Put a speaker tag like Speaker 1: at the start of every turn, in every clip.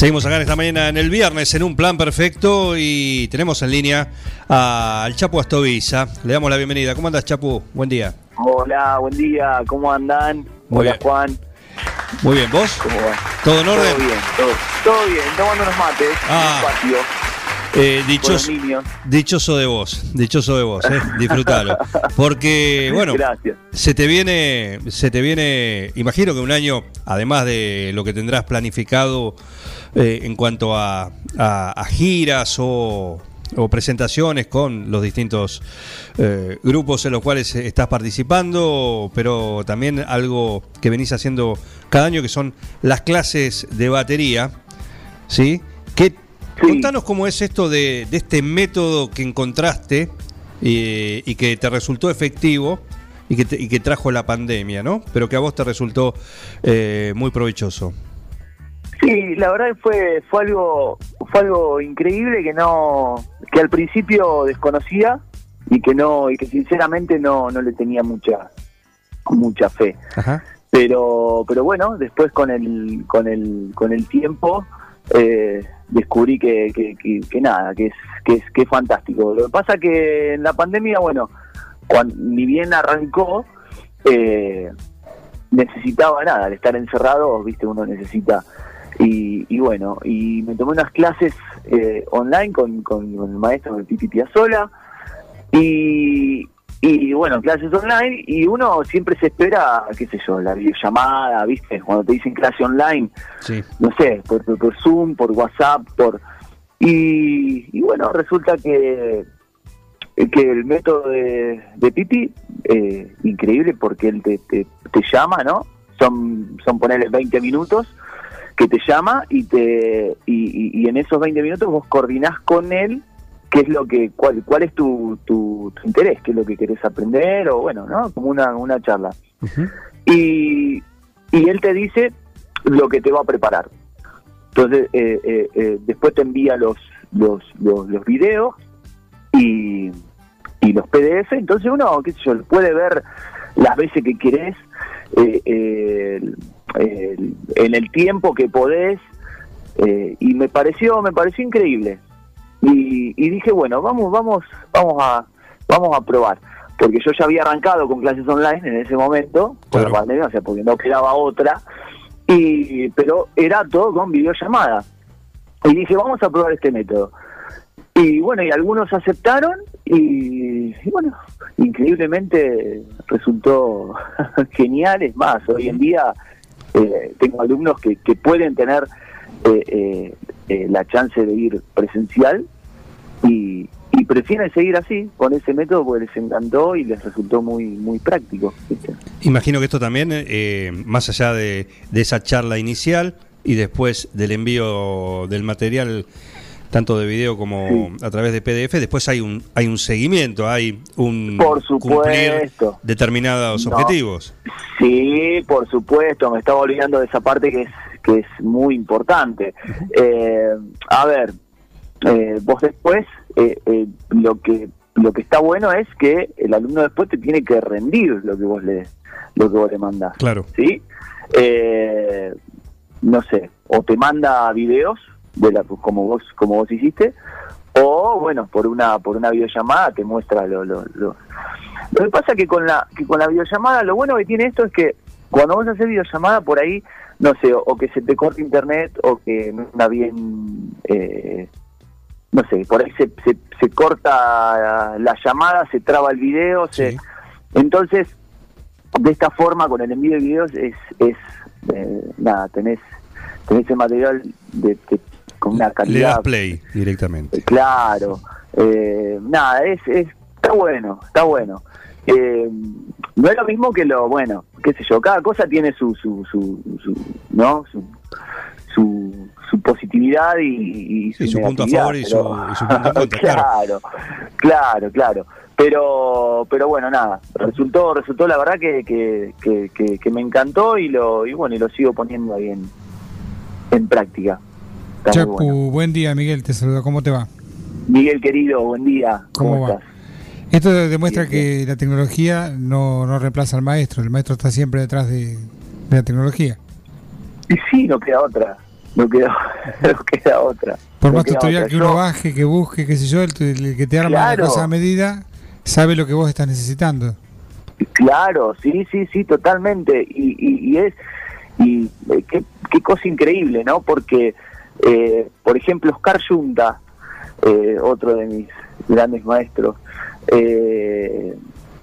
Speaker 1: Seguimos acá en esta mañana en el viernes en un plan perfecto y tenemos en línea al Chapu Astoviza. Le damos la bienvenida. ¿Cómo andas, Chapu? Buen día.
Speaker 2: Hola, buen día, ¿cómo andan?
Speaker 1: Muy
Speaker 2: Hola,
Speaker 1: bien.
Speaker 2: Juan.
Speaker 1: Muy bien, ¿vos?
Speaker 2: ¿Cómo va?
Speaker 1: ¿Todo en orden?
Speaker 2: Todo bien, todo, todo bien, tomando unos mates
Speaker 1: Ah.
Speaker 2: en el patio
Speaker 1: Eh, dichoso, de vos, dichoso de vos, eh. disfrutalo. Porque, bueno,
Speaker 2: Gracias.
Speaker 1: se te viene, se te viene, imagino que un año, además de lo que tendrás planificado eh, en cuanto a, a- a giras o, o presentaciones con los distintos eh, grupos en los cuales estás participando, pero también algo que venís haciendo cada año, que son las clases de batería, ¿sí? ¿Qué,
Speaker 2: Sí.
Speaker 1: Contanos cómo es esto de, de este método que encontraste eh, y que te resultó efectivo y que, te- y que trajo la pandemia, ¿no? Pero que a vos te resultó eh, muy provechoso.
Speaker 2: Sí, la verdad fue fue algo fue algo increíble que no que al principio desconocía y que no y que sinceramente no no le tenía mucha mucha fe.
Speaker 1: Ajá.
Speaker 2: pero pero bueno después con el con el con el tiempo eh, descubrí que, que, que- que nada que es que es que es fantástico lo que pasa que en la pandemia bueno cuando ni bien arrancó eh, necesitaba nada al estar encerrado viste uno necesita y, y bueno y me tomé unas clases eh, online con, con, con el maestro de Titi Piazzolla y, y bueno, clases online y uno siempre se espera, qué sé yo, la videollamada, ¿viste? Cuando te dicen clase online,
Speaker 1: Sí.
Speaker 2: no sé, por, por, por Zoom, por WhatsApp, por... Y, y bueno, resulta que que el método de, de Pipi, eh, increíble porque él te, te, te llama, ¿no? Son, son ponerle 20 minutos que te llama y te y, y- y en esos 20 minutos vos coordinás con él qué es lo que cuál cuál es tu, tu, tu interés, qué es lo que querés aprender o bueno, ¿no? Como una, una charla. Y, y él te dice lo que te va a preparar. Entonces, eh, eh, eh, después te envía los, los, los, los videos y, y los PDF. Entonces uno, qué sé yo, puede ver las veces que querés, eh, eh, el- en el tiempo que podés. eh, y me pareció, me pareció increíble. Y, y dije, bueno, vamos, vamos, vamos a, vamos a probar. Porque yo ya había arrancado con clases online en ese momento, por
Speaker 1: Claro.
Speaker 2: la pandemia, o sea, porque no quedaba otra. Y, pero era todo con videollamada. Y dije, vamos a probar este método. Y bueno, y algunos aceptaron y, y bueno, increíblemente resultó genial. Es más, hoy en día eh, tengo alumnos que, que pueden tener eh, eh, eh, la chance de ir presencial y, y prefieren seguir así, con ese método, porque les encantó y les resultó muy muy práctico.
Speaker 1: Imagino que esto también, eh, más allá de, de esa charla inicial y después del envío del material, tanto de video como a través de PDF, después hay un hay un seguimiento, hay un
Speaker 2: Por
Speaker 1: cumplir
Speaker 2: supuesto.
Speaker 1: determinados
Speaker 2: No.
Speaker 1: objetivos.
Speaker 2: Sí, por supuesto, me estaba olvidando de esa parte que es que es muy importante. Eh, a ver, eh, vos después eh, eh, lo que lo que está bueno es que el alumno después te tiene que rendir lo que vos le lo que vos le mandás.
Speaker 1: Claro.
Speaker 2: ¿sí? Eh, no sé, o te manda videos de la, como vos como vos hiciste, o bueno, por una por una videollamada te muestra lo, lo, lo, lo que pasa que con la que con la videollamada lo bueno que tiene esto es que cuando vos haces videollamada por ahí, no sé, o, o que se te corta internet o que no anda bien eh, no sé, por ahí se, se, se corta la llamada, se traba el video, se,
Speaker 1: Sí.
Speaker 2: entonces de esta forma con el envío de videos es, es eh, nada, tenés, tenés el material de, de- con una
Speaker 1: Le das
Speaker 2: calidad
Speaker 1: play directamente.
Speaker 2: claro, eh, nada, es, es, está bueno, está bueno. Eh, no es lo mismo que lo, bueno, qué sé yo, cada cosa tiene su, su, su, su ¿no? Su, su, su positividad y, y
Speaker 1: Sí, su punto a favor y su-
Speaker 2: pero-
Speaker 1: y su punto en contra, claro.
Speaker 2: claro, claro. Pero, pero bueno, nada, resultó, resultó la verdad que, que, que, que- que me encantó y lo, y bueno, y lo sigo poniendo ahí en, en práctica.
Speaker 3: Chapu,
Speaker 2: bueno.
Speaker 3: buen día, Miguel, te saluda. ¿Cómo te va?
Speaker 2: Miguel querido, buen día.
Speaker 3: ¿Cómo
Speaker 2: ¿Cómo,
Speaker 3: va?
Speaker 2: estás?
Speaker 3: Esto demuestra que la tecnología no, no reemplaza al maestro. El maestro está siempre detrás de, de la tecnología.
Speaker 2: Y sí, no queda otra. No queda, no queda otra.
Speaker 3: Por
Speaker 2: No
Speaker 3: más tutorial
Speaker 2: otra.
Speaker 3: que uno
Speaker 2: Yo-
Speaker 3: baje, que busque, qué sé yo, el, el que te arma
Speaker 2: Claro.
Speaker 3: la cosa a medida sabe lo que vos estás necesitando.
Speaker 2: Claro, sí, sí, sí, totalmente. Y, y, y es, y eh, qué, qué cosa increíble, ¿no? Porque, eh, por ejemplo, Oscar Junta, eh, otro de mis grandes maestros, eh,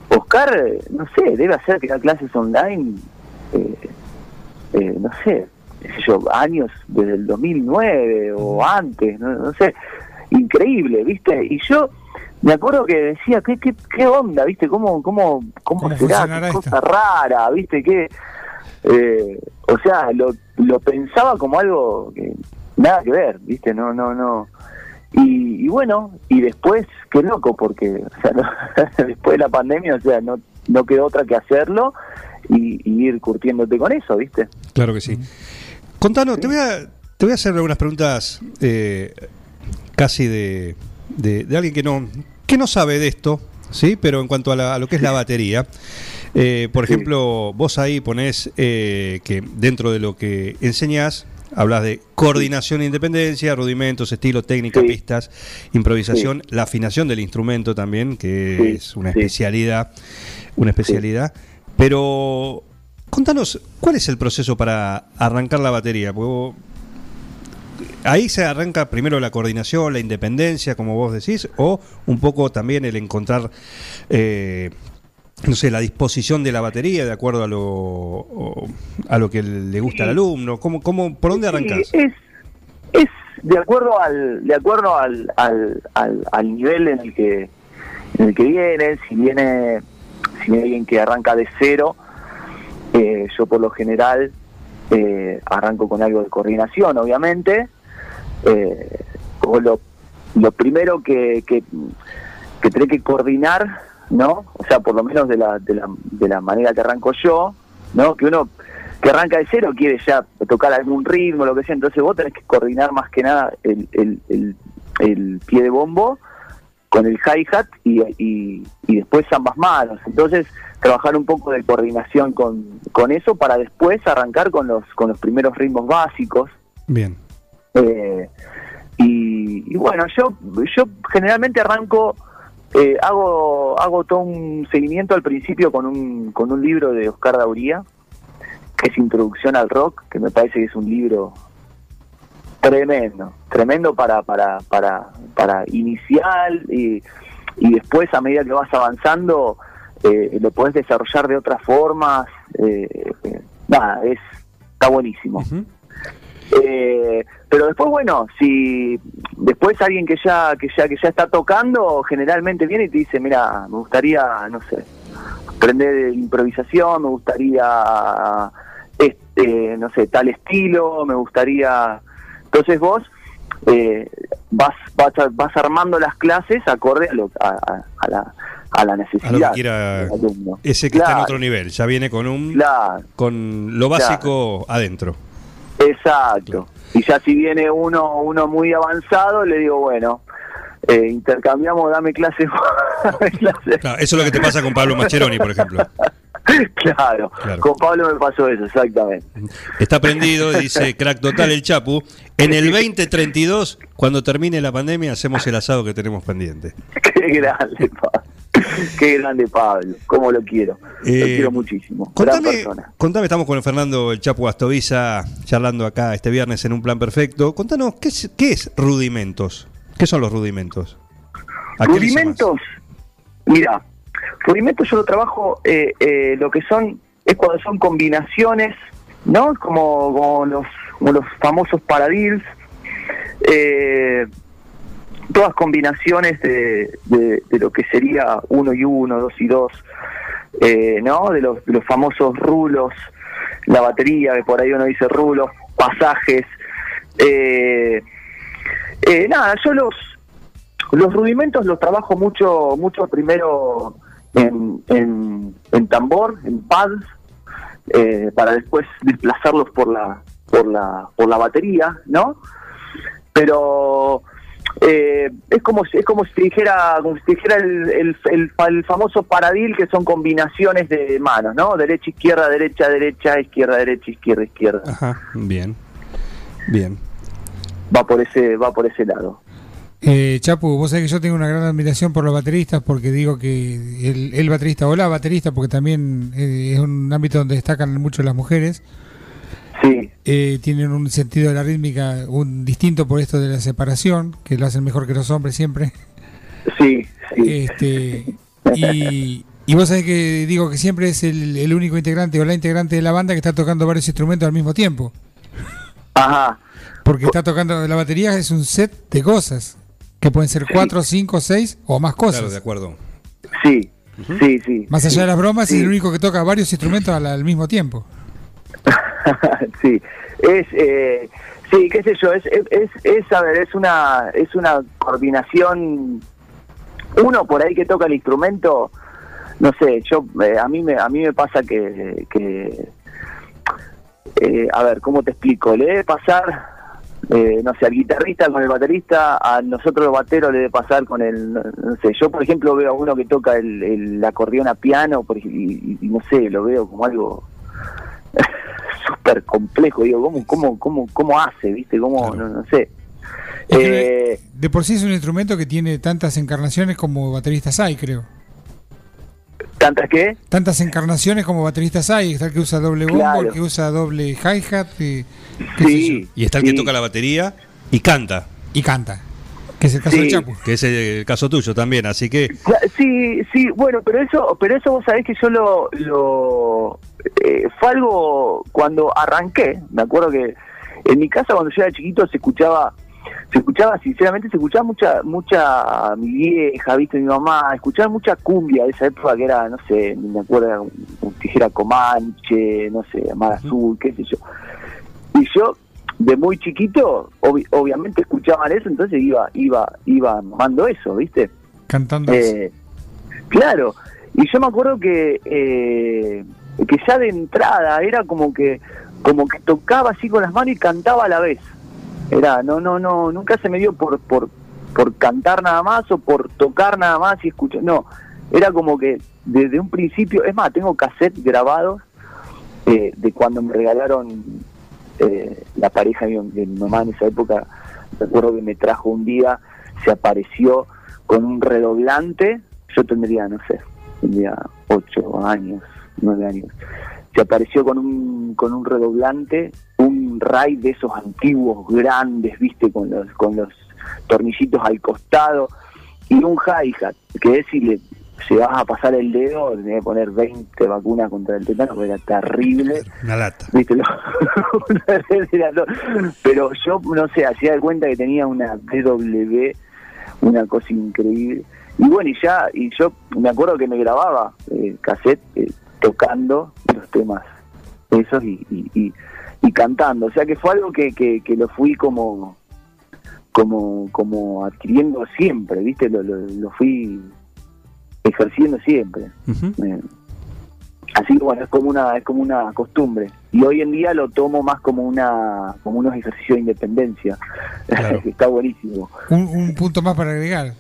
Speaker 2: Oscar, no sé, debe hacer que da clases online, eh, eh, no sé, yo, años desde el 2009 o antes, no, no sé, increíble, ¿viste? Y yo me acuerdo que decía, ¿qué, qué, qué onda, viste? ¿Cómo, cómo, cómo,
Speaker 3: ¿Cómo
Speaker 2: será? ¿Qué
Speaker 3: esto?
Speaker 2: cosa rara, viste? ¿Qué? Eh, o sea, lo, lo pensaba como algo que nada que ver, viste, no, no, no. Y, y bueno, y después, qué loco, porque o sea, no- después de la pandemia, o sea, no, no quedó otra que hacerlo y, y ir curtiéndote con eso, viste.
Speaker 1: Claro que sí. Contanos, te voy a, te voy a hacer algunas preguntas eh, casi de, de, de alguien que no, que no sabe de esto, ¿sí? Pero en cuanto a, la- a lo que es la batería, eh, por
Speaker 2: Sí.
Speaker 1: ejemplo, vos ahí ponés eh, que dentro de lo que enseñás, hablas de coordinación e independencia, rudimentos, estilo, técnica,
Speaker 2: Sí.
Speaker 1: pistas, improvisación, la afinación del instrumento también, que
Speaker 2: Sí,
Speaker 1: es una especialidad, una especialidad. Pero contanos, ¿cuál es el proceso para arrancar la batería? Porque vos- ahí se arranca primero la coordinación, la independencia, como vos decís, o un poco también el encontrar, eh, no sé, la disposición de la batería de acuerdo a lo, o- a lo que le gusta al alumno. ¿Cómo, cómo, ¿Por dónde arrancás?
Speaker 2: Sí, es, es de acuerdo al, de acuerdo al, al, al, al nivel en el que en el que viene, si viene, si viene alguien que arranca de cero, eh, yo por lo general eh, arranco con algo de coordinación, obviamente. Eh, o lo, lo primero que, que, que tenés que coordinar, ¿no? O sea, por lo menos de la, de la, de la manera que arranco yo, ¿no? Que uno que arranca de cero quiere ya tocar algún ritmo, lo que sea, entonces vos tenés que coordinar más que nada el, el, el, el pie de bombo con el hi-hat y, y, y después ambas manos. Entonces, trabajar un poco de coordinación con, con eso para después arrancar con los, con los primeros ritmos básicos.
Speaker 1: Bien.
Speaker 2: Eh, y, y bueno, yo, yo generalmente arranco, eh, hago, hago todo un seguimiento al principio con un, con un libro de Oscar Dauría, que es Introducción al Rock, que me parece que es un libro tremendo, tremendo para, para, para, para inicial y, y después a medida que vas avanzando eh, lo podés desarrollar de otras formas. eh, eh, nada, es, está buenísimo. Eh, pero después bueno si después alguien que ya que ya que ya está tocando generalmente viene y te dice mira me gustaría no sé aprender improvisación me gustaría este no sé tal estilo me gustaría entonces vos eh, vas, vas vas armando las clases acorde a lo a, a- a la a la
Speaker 1: A
Speaker 2: necesidad
Speaker 1: lo que quiera ese que está en otro nivel. Ya viene con un
Speaker 2: claro
Speaker 1: con lo básico adentro.
Speaker 2: Exacto. Y ya si viene uno uno muy avanzado, le digo, bueno, eh, intercambiamos, dame clase. dame clase.
Speaker 1: Claro, eso es lo que te pasa con Pablo Mascheroni, por ejemplo.
Speaker 2: Claro.
Speaker 1: Claro.
Speaker 2: con Pablo me pasó eso, exactamente.
Speaker 1: Está prendido, dice crack total el Chapu. En el 2032, cuando termine la pandemia, hacemos el asado que tenemos pendiente.
Speaker 2: Qué grande, Pablo. Qué grande Pablo, cómo lo quiero. lo
Speaker 1: Eh,
Speaker 2: quiero muchísimo.
Speaker 1: Contame,
Speaker 2: persona.
Speaker 1: contame, estamos con Fernando el Chapu Astoviza charlando acá este viernes en un plan perfecto. Contanos, ¿qué es, qué es rudimentos? ¿Qué son los rudimentos?
Speaker 2: Rudimentos, mira, rudimentos yo lo trabajo, eh, eh, lo que son, es cuando son combinaciones, ¿no? Como, como los, como los famosos paradils, eh, todas combinaciones de, de, lo que sería uno y uno, dos y dos, eh, ¿no? De los, los famosos rulos, la batería, que por ahí uno dice rulos, pasajes, Eh, eh, nada, yo los los rudimentos los trabajo mucho mucho primero en, en, en tambor, en pads, eh, para después desplazarlos por la por la por la batería, ¿no? Pero eh, es como si- es como si dijera como si dijera el, el, el, el famoso paradil que son combinaciones de manos, ¿no? Derecha izquierda derecha derecha izquierda derecha izquierda izquierda.
Speaker 1: Ajá, bien. Bien.
Speaker 2: Va por ese va por ese lado.
Speaker 3: Eh, Chapu, vos sabés que yo tengo una gran admiración por los bateristas porque digo que el, el baterista o la baterista, porque también eh, es un ámbito donde destacan mucho las mujeres, eh, tienen un sentido de la rítmica un distinto por esto de la separación, que lo hacen mejor que los hombres siempre.
Speaker 2: sí, sí.
Speaker 3: Este, y, y vos sabés que digo que siempre es el, el único integrante o la integrante de la banda que está tocando varios instrumentos al mismo tiempo.
Speaker 2: Ajá.
Speaker 3: Porque está tocando la batería, es un set de cosas, que pueden ser cuatro, cinco, seis o más cosas.
Speaker 1: Claro, de acuerdo.
Speaker 2: Sí, sí, sí.
Speaker 3: Más allá de las bromas,
Speaker 2: Sí.
Speaker 3: es el único que toca varios instrumentos al, al mismo tiempo.
Speaker 2: sí, es, eh, sí, qué sé yo, es, es, es, a ver, es una, es una coordinación. Uno por ahí que toca el instrumento, no sé, yo, eh, a mí me, a mí me pasa que, que eh, a ver, ¿cómo te explico? Le debe pasar, eh, no sé, al guitarrista con el baterista, a nosotros los bateros le debe pasar con el, no sé, yo por ejemplo veo a uno que toca el, el acordeón a piano por, y- y no sé, lo veo como algo súper complejo, digo, ¿cómo, cómo, cómo, cómo hace, viste? ¿Cómo, no, no sé. Eh,
Speaker 3: de por sí es un instrumento que tiene tantas encarnaciones como bateristas hay, creo.
Speaker 2: ¿Tantas qué?
Speaker 3: Tantas encarnaciones como bateristas hay. Está el que usa doble bombo,
Speaker 2: Claro.
Speaker 3: el que usa doble hi-hat y, yo,
Speaker 2: Sí.
Speaker 1: Y está el que
Speaker 2: sí.
Speaker 1: toca la batería y canta,
Speaker 3: y canta. Que es el caso
Speaker 2: Sí.
Speaker 3: de Chapu.
Speaker 1: que es el caso tuyo también, así que
Speaker 2: Sí, sí, bueno, pero eso, pero eso vos sabés que yo lo, lo eh, fue algo cuando arranqué, me acuerdo que en mi casa cuando yo era chiquito se escuchaba, se escuchaba sinceramente, se escuchaba mucha, mucha mi vieja, viste, mi mamá, escuchaba mucha cumbia de esa época que era, no sé, me acuerdo, un, un tijera comanche, no sé, mar azul, qué sé yo. Y yo de muy chiquito, obvi- obviamente escuchaban eso, entonces iba, iba, iba mamando eso, viste.
Speaker 3: Cantando.
Speaker 2: Eh, claro, y yo me acuerdo que eh, que ya de entrada era como que como que tocaba así con las manos y cantaba a la vez. Era, no, no, no, nunca se me dio por por por cantar nada más o por tocar nada más y escuchar, no, era como que desde un principio, es más, tengo cassette grabados eh, de cuando me regalaron eh, la pareja de mi, mamá en esa época, recuerdo que me trajo un día, se apareció con un redoblante, yo tendría, no sé, tendría ocho años, nueve años, se apareció con un, con un redoblante, un ray de esos antiguos grandes, viste, con los, con los tornillitos al costado, y un hi-hat, que es si le llevas a pasar el dedo, tenés que poner 20 vacunas contra el tétano, porque era terrible.
Speaker 1: una lata.
Speaker 2: ¿Viste? Pero yo, no sé, hacía de cuenta que tenía una DW, una cosa increíble. Y bueno, y ya, y yo me acuerdo que me grababa eh, cassette eh, tocando los temas esos y, y, y- y cantando. O sea que fue algo que, que, que lo fui como como como adquiriendo siempre, ¿viste? Lo, lo, lo fui ejerciendo siempre. Eh, así que bueno es como una es como una costumbre y hoy en día lo tomo más como una como unos ejercicios de independencia
Speaker 1: Claro.
Speaker 2: está buenísimo
Speaker 3: Un, un punto más para agregar.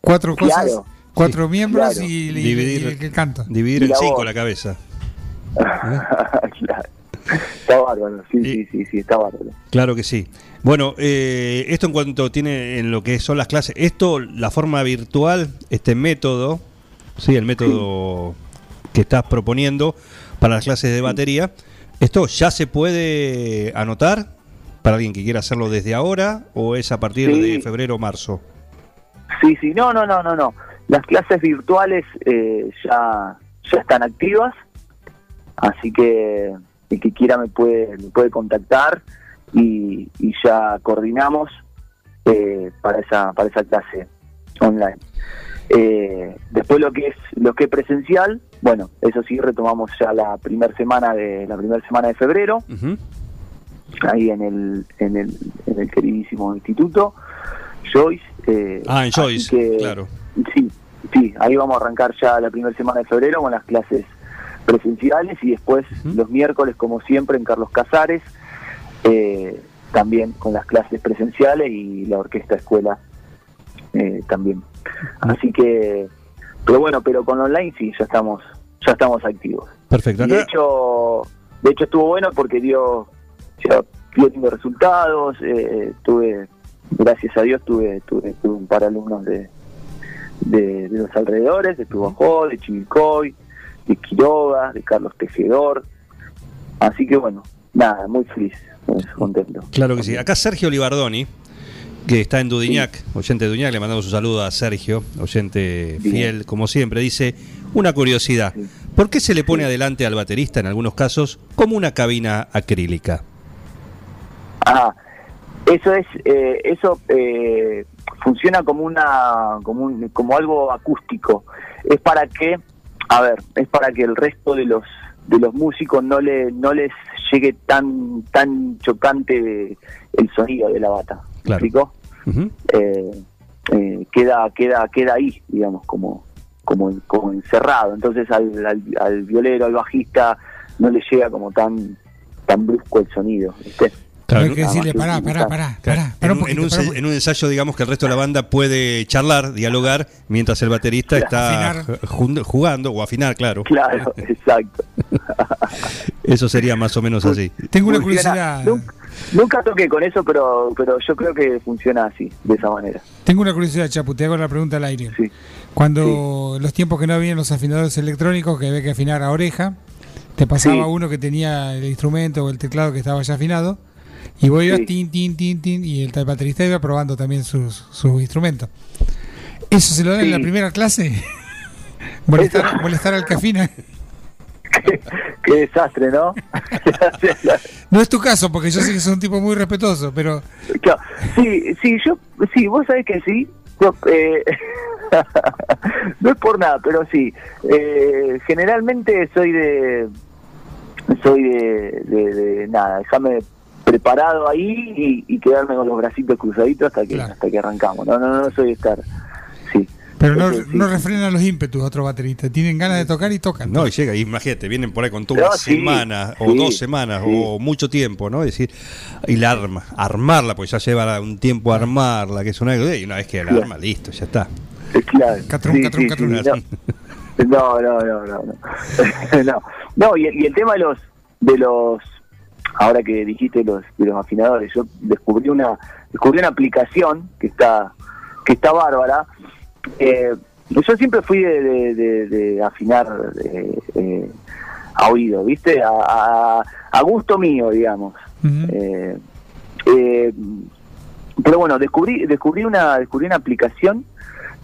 Speaker 3: Cuatro cosas,
Speaker 2: Claro.
Speaker 3: Cuatro miembros
Speaker 2: claro.
Speaker 3: y, y-
Speaker 1: Dividir-
Speaker 3: y el que canta.
Speaker 1: Dividir en
Speaker 2: la
Speaker 1: cinco la cabeza.
Speaker 2: Claro. está bárbaro sí,
Speaker 1: Y-
Speaker 2: sí sí sí está bárbaro
Speaker 1: Claro que sí. Bueno, eh, esto en cuanto tiene en lo que son las clases, esto, la forma virtual, este método, sí, el método que estás proponiendo para las clases de batería, esto ya se puede anotar para alguien que quiera hacerlo desde ahora o es a partir
Speaker 2: Sí.
Speaker 1: de febrero o marzo.
Speaker 2: sí sí no no no no no las clases virtuales eh, ya ya están activas así que el que quiera me puede me puede contactar y, y ya coordinamos eh, para esa para esa clase online Eh, después lo que es lo que es presencial bueno eso sí retomamos ya la primera semana de la primera semana de febrero ahí en el, en el, en el queridísimo instituto, Joyce. eh,
Speaker 1: Ah, en Joyce,
Speaker 2: que,
Speaker 1: claro.
Speaker 2: Sí, sí, ahí vamos a arrancar ya la primera semana de febrero con las clases presenciales y después los miércoles, como siempre, en Carlos Casares, eh, también con las clases presenciales y la orquesta escuela eh, también. Así que, pero bueno, pero con online sí, ya estamos, ya estamos activos.
Speaker 1: Perfecto.
Speaker 2: Y de hecho, de hecho estuvo bueno porque dio, ya dio lindos resultados. eh, tuve, gracias a Dios, tuve, tuve, tuve un par de alumnos de, de, de los alrededores, de Tubajó, de Chivilcoy, de Quiroga, de Carlos Tejedor. Así que bueno, nada, muy feliz, muy contento.
Speaker 1: Claro que sí. Acá Sergio Libardoni, que está en Dudignac, oyente de Dudignac, le mandamos un saludo a Sergio, oyente fiel, como siempre, dice, una curiosidad, ¿por qué se le pone adelante al baterista en algunos casos como una cabina acrílica?
Speaker 2: Ah, eso es, eh, eso eh, funciona como una, como un, como algo acústico. Es para que, a ver, es para que el resto de los de los músicos no le no les llegue tan tan chocante el sonido de la bata. ¿Me
Speaker 1: Claro.
Speaker 2: eh, eh, queda queda queda ahí digamos como como como encerrado entonces al, al, al violero al bajista no le llega como tan tan brusco el sonido ¿viste?
Speaker 1: Claro,
Speaker 3: hay que decirle, pará, pará, pará,
Speaker 1: en,
Speaker 3: pará
Speaker 1: un,
Speaker 3: un poquito,
Speaker 1: en un
Speaker 3: pará un
Speaker 1: se-
Speaker 3: poquito.
Speaker 1: en un ensayo, digamos que el resto de la banda puede charlar, dialogar, mientras el baterista está
Speaker 3: Afinar.
Speaker 1: jugando, o afinar, claro.
Speaker 2: claro exacto
Speaker 1: Eso sería más o menos así.
Speaker 3: Tengo una
Speaker 2: Funciona-
Speaker 3: curiosidad.
Speaker 2: nunca, nunca toqué con eso pero pero yo creo que funciona así de esa manera
Speaker 3: Tengo una curiosidad, Chapu, te hago la pregunta al aire.
Speaker 2: sí
Speaker 3: Cuando los tiempos que no habían los afinadores electrónicos, que había que afinar a oreja, te pasaba
Speaker 2: Sí.
Speaker 3: uno que tenía el instrumento o el teclado que estaba ya afinado, y ibas
Speaker 2: Sí.
Speaker 3: tin, tin, tin, tin, y el baterista iba probando también sus, sus instrumentos. ¿Eso se lo dan en la primera clase? ¿Molestar, molestar al que afina?
Speaker 2: qué, qué desastre no
Speaker 3: No es tu caso, porque yo sé que sos un tipo muy respetuoso, pero
Speaker 2: Claro, sí, sí, yo, sí, vos sabés que sí. Yo, eh, no es por nada, pero sí. Eh, generalmente soy de, soy de, de, de nada, déjame preparado ahí y, y quedarme con los bracitos cruzaditos hasta que
Speaker 3: Claro.
Speaker 2: hasta que arrancamos. No, no, no soy de estar, sí.
Speaker 3: pero no,
Speaker 2: sí.
Speaker 3: no refrenan los ímpetus a otro baterista. Tienen ganas de tocar y tocan.
Speaker 1: No, y llega, imagínate, vienen por ahí con toda
Speaker 2: No,
Speaker 1: una
Speaker 2: sí,
Speaker 1: semana, o dos semanas,
Speaker 2: sí.
Speaker 1: o mucho tiempo, ¿no? Es decir, y la arma, armarla, pues ya lleva un tiempo armarla, que es una y una vez que la
Speaker 2: Claro.
Speaker 1: arma, listo, ya está.
Speaker 2: Eh, Claro. Sí,
Speaker 3: catrún.
Speaker 2: sí, no. No, no, no, no, no. no, no y, el- y el tema de los, de los, ahora que dijiste los, de los afinadores, yo descubrí una, descubrí una aplicación que está, que está bárbara. Eh, yo siempre fui de, de, de- de afinar eh, a oído, ¿viste? A, a, a gusto mío, digamos. Eh, eh, pero bueno, descubrí, descubrí una, descubrí una aplicación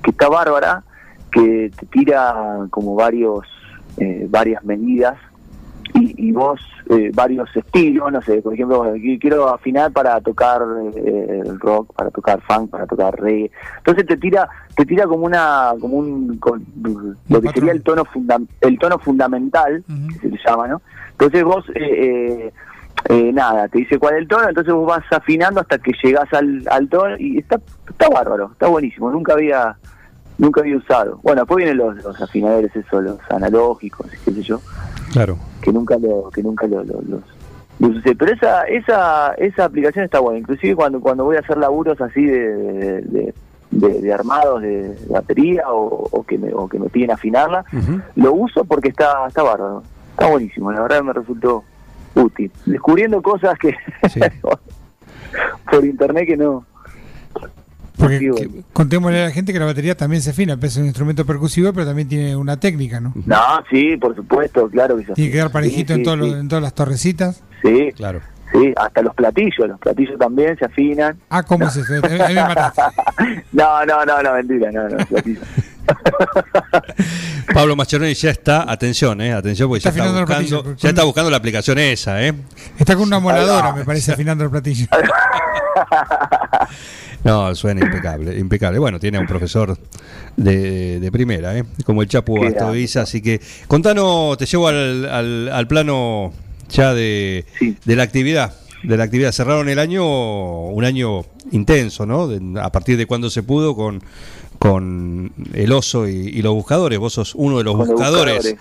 Speaker 2: que está bárbara, que te tira como varios, eh, varias medidas y, y vos eh, varios estilos, no sé, por ejemplo, qui- quiero afinar para tocar eh, rock, para tocar funk, para tocar reggae. Entonces te tira, te tira como una, como un, con- lo que sería el tono funda, el tono fundamental, que se le llama, ¿no? Entonces vos eh, eh, eh, nada, te dice cuál es el tono, entonces vos vas afinando hasta que llegás al, al tono y está, está bárbaro, está buenísimo, nunca había nunca había usado. Bueno, después vienen los, los afinadores, esos, los analógicos, qué sé yo,
Speaker 1: Claro.
Speaker 2: que nunca lo, que nunca lo, lo- los, los usé. Pero esa, esa, esa aplicación está buena, inclusive cuando, cuando voy a hacer laburos así de, de, de- de- de armados de, batería o, o que me, o que me piden afinarla, lo uso porque está, está bárbaro, está buenísimo, la verdad me resultó útil. Descubriendo cosas que
Speaker 1: Sí.
Speaker 2: por internet que no.
Speaker 3: Porque que- contémosle a la gente que la batería también se afina, pese a un instrumento percusivo, pero también tiene una técnica, ¿no?
Speaker 2: No, sí, por supuesto, claro que sí.
Speaker 3: Tiene que quedar parejito
Speaker 2: Sí,
Speaker 3: en, todos
Speaker 2: sí,
Speaker 3: los- en todas las torrecitas.
Speaker 2: Sí,
Speaker 1: Claro.
Speaker 2: sí, hasta los platillos, los platillos también se afinan.
Speaker 3: Ah, ¿cómo es eso? A mí me mataste.
Speaker 2: No, no, no, no, mentira, no, no, los platillos.
Speaker 1: Pablo Mascheroni ya está, atención, eh, atención, porque
Speaker 3: Está
Speaker 1: ya está,
Speaker 3: afinando el
Speaker 1: buscando,
Speaker 3: platillo.
Speaker 1: ya está buscando la aplicación esa, ¿eh?
Speaker 3: Está con una moladora, me parece, afinando el platillo.
Speaker 1: No, suena impecable, impecable. Bueno, tiene a un profesor de, de primera, ¿eh? como el Chapu
Speaker 2: Qué
Speaker 1: Astoviza, así que contanos, te llevo al, al, al plano ya de,
Speaker 2: Sí.
Speaker 1: de la actividad. de la actividad. Cerraron el año, un año intenso, ¿no? De- a partir de cuando se pudo con, con el oso y, y los buscadores. Vos sos uno de los buscadores.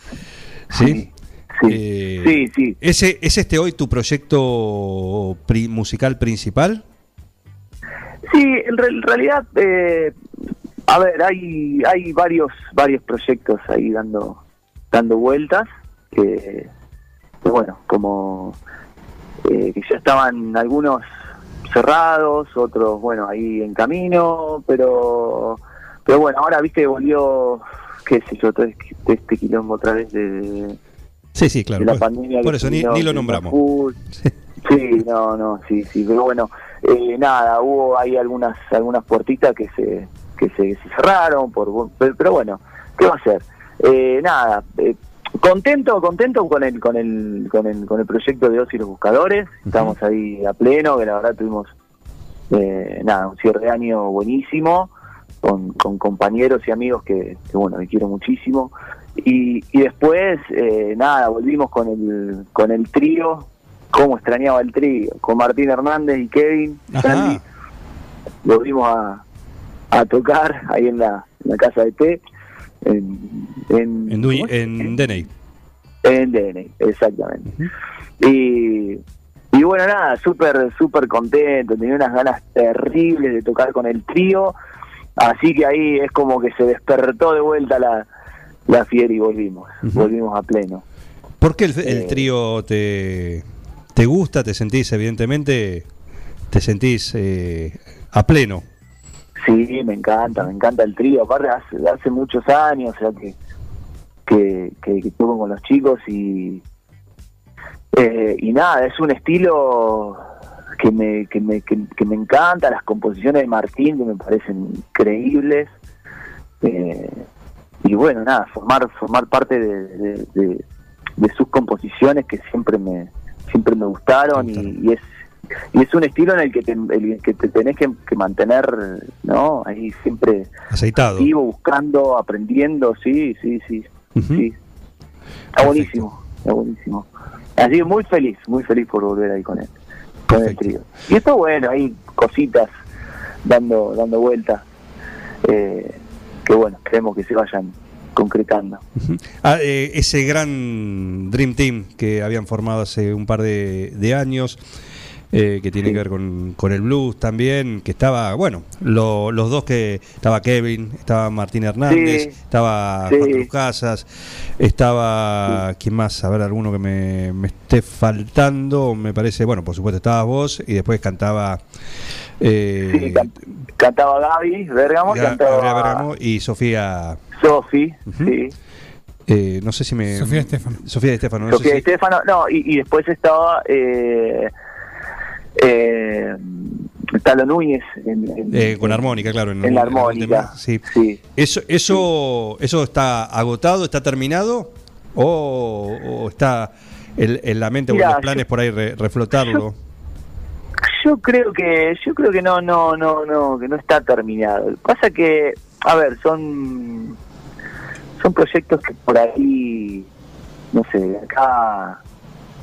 Speaker 1: ¿Sí?
Speaker 2: Sí,
Speaker 1: Eh,
Speaker 2: sí, sí.
Speaker 1: ¿Ese, ¿Es este hoy tu proyecto pri- musical principal?
Speaker 2: Sí, en, re- en realidad, eh, a ver, hay hay varios varios proyectos ahí dando dando vueltas que, que bueno, como eh, que ya estaban algunos cerrados, otros bueno ahí en camino, pero pero bueno, ahora viste volvió qué sé yo todo este, este quilombo otra vez de,
Speaker 1: Sí, sí, claro.
Speaker 2: de la pandemia.
Speaker 1: Por eso ni, ni lo nombramos.
Speaker 2: Sí, no, no, sí, sí, pero bueno, eh, nada, hubo ahí algunas algunas puertitas que se que se, se cerraron, por pero, bueno, ¿qué va a ser? Eh, nada, eh, contento, contento con el con el con el con el proyecto de Osi y los buscadores, estamos ahí a pleno, que la verdad tuvimos eh, nada, un cierre de año buenísimo con, con compañeros y amigos que, que, bueno, que quiero muchísimo. Y, y después, eh, nada, volvimos con el, con el trío, cómo extrañaba el trío, con Martín Hernández y Kevin. Sandy. Volvimos a, a tocar ahí en la, en la casa de té, en, en,
Speaker 1: En, Dui- en Deney.
Speaker 2: En DN, exactamente. Y, y bueno, nada, súper, súper contento, tenía unas ganas terribles de tocar con el trío, así que ahí es como que se despertó de vuelta la, la fiera y volvimos, volvimos a pleno.
Speaker 1: ¿Por qué el, el
Speaker 2: Eh.
Speaker 1: trío te, te gusta? ¿Te sentís, evidentemente, te sentís eh, a pleno?
Speaker 2: Sí, me encanta, me encanta el trío, aparte hace, hace muchos años, o que, que, con los chicos y, eh, y nada, es un estilo que me, que, me, que, me encanta, las composiciones de Martín que me parecen increíbles. eh, y bueno, nada, formar formar parte de- de sus composiciones que siempre me siempre me gustaron y, y es y es un estilo en el que te, el que te tenés que, que mantener no ahí siempre
Speaker 1: Aceitado.
Speaker 2: activo buscando aprendiendo sí sí sí sí. Está buenísimo está buenísimo. Así que muy feliz muy feliz por volver ahí con él con el trío. Y está bueno hay cositas dando dando vueltas eh, que bueno creemos que se vayan concretando.
Speaker 1: Ah, eh, ese gran Dream Team que habían formado hace un par de, de años, eh, que tiene
Speaker 2: Sí.
Speaker 1: que ver con, con el blues también, que estaba, bueno, lo- los dos que estaba Kevin, estaba Martín Hernández,
Speaker 2: Sí.
Speaker 1: estaba
Speaker 2: Sí.
Speaker 1: Juan Cruz Casas, estaba, ¿quién más? A ver, alguno que me, me esté faltando, me parece, bueno, por supuesto estabas vos y después cantaba... eh,
Speaker 2: can- cantaba Gaby cantaba
Speaker 1: Bergamo y Sofía...
Speaker 2: Sofi sí
Speaker 1: eh, no sé si me...
Speaker 3: Sofía Estefano.
Speaker 1: Sofía de Estefano. no sé
Speaker 2: Sofía
Speaker 1: si-
Speaker 2: Estefano, no, y, y después estaba eh, eh, Talo Núñez en, en-
Speaker 1: Eh, con armónica, claro.
Speaker 2: en la armónica.
Speaker 1: sí.
Speaker 2: sí.
Speaker 1: ¿Eso, eso, ¿Eso está agotado, está terminado? ¿O, o está en, en la mente o en
Speaker 2: Mirá,
Speaker 1: los planes
Speaker 2: yo-
Speaker 1: por ahí re- reflotarlo?
Speaker 2: Yo creo que yo creo que no no no no que no está terminado. Pasa que a ver, son son proyectos que por ahí no sé, acá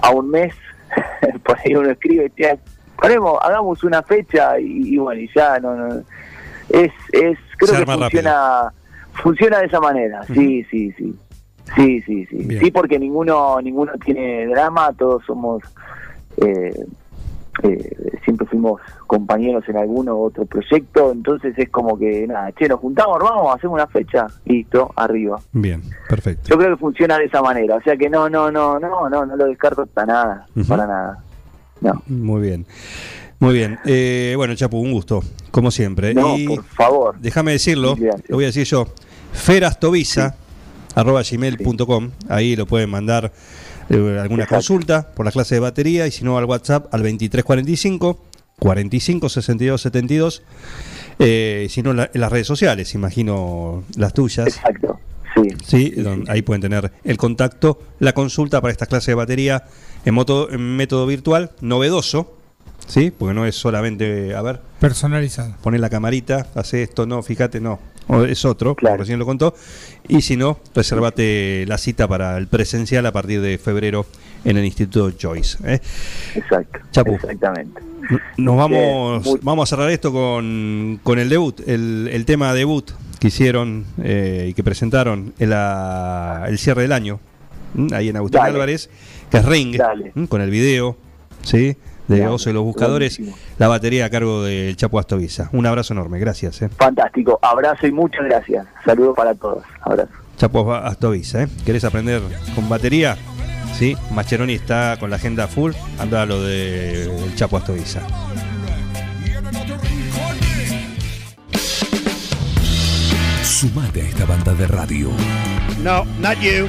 Speaker 2: a un mes por ahí uno escribe, "Tía, ponemos, hagamos una fecha y, y bueno, y ya no, no es es creo que funciona funciona de esa manera. Sí, sí, sí. Sí, sí, sí.
Speaker 1: Bien.
Speaker 2: Sí, porque ninguno ninguno tiene drama, todos somos eh, eh, siempre fuimos compañeros en alguno u otro proyecto, entonces es como que, nada, che, nos juntamos, vamos, hacemos una fecha, listo, arriba.
Speaker 1: Bien, perfecto.
Speaker 2: Yo creo que funciona de esa manera, o sea que no, no, no, no, no, no lo descarto para nada, para nada. No,
Speaker 1: Muy bien. Muy bien. Eh, bueno, Chapu, un gusto, como siempre.
Speaker 2: no,
Speaker 1: y
Speaker 2: por favor.
Speaker 1: déjame decirlo,
Speaker 2: Gracias.
Speaker 1: lo voy a decir yo, ferastoviza, arroba gmail.com, ahí lo pueden mandar eh, alguna
Speaker 2: Exacto.
Speaker 1: consulta por la clase de batería y si no al WhatsApp al 2345 45 62 72 eh, si no en la- en las redes sociales, imagino las tuyas.
Speaker 2: Exacto, sí.
Speaker 1: Sí, don- ahí pueden tener el contacto, la consulta para esta clase de batería en, moto- en método virtual, novedoso, ¿sí? Porque no es solamente, a ver,
Speaker 3: Personalizado.
Speaker 1: poner la camarita, hace esto, no, fíjate, no. O es otro, como
Speaker 2: Claro.
Speaker 1: recién lo contó. Y si no, reservate la cita para el presencial a partir de febrero en el Instituto Joyce. ¿eh?
Speaker 2: Exacto.
Speaker 1: Chapu.
Speaker 2: Exactamente.
Speaker 1: Nos vamos,
Speaker 2: muy-
Speaker 1: vamos a cerrar esto con, con el debut, el, el tema debut que hicieron eh, y que presentaron en la- el cierre del año, ahí en Agustín
Speaker 2: Dale.
Speaker 1: Álvarez, que es Ring, con el video, ¿sí? De. Oso y los Buscadores,
Speaker 2: Buenísimo.
Speaker 1: la batería a cargo del Chapo Astoviza. Un abrazo enorme, gracias. ¿eh?
Speaker 2: Fantástico. Abrazo y muchas gracias. Saludos para todos. Abrazo.
Speaker 1: Chapo Astoviza, ¿eh? ¿Querés aprender con batería? Sí, Macheroni está con la agenda full, anda a lo del Chapo Astoviza.
Speaker 4: Sumate a esta banda de radio.
Speaker 5: No, not you,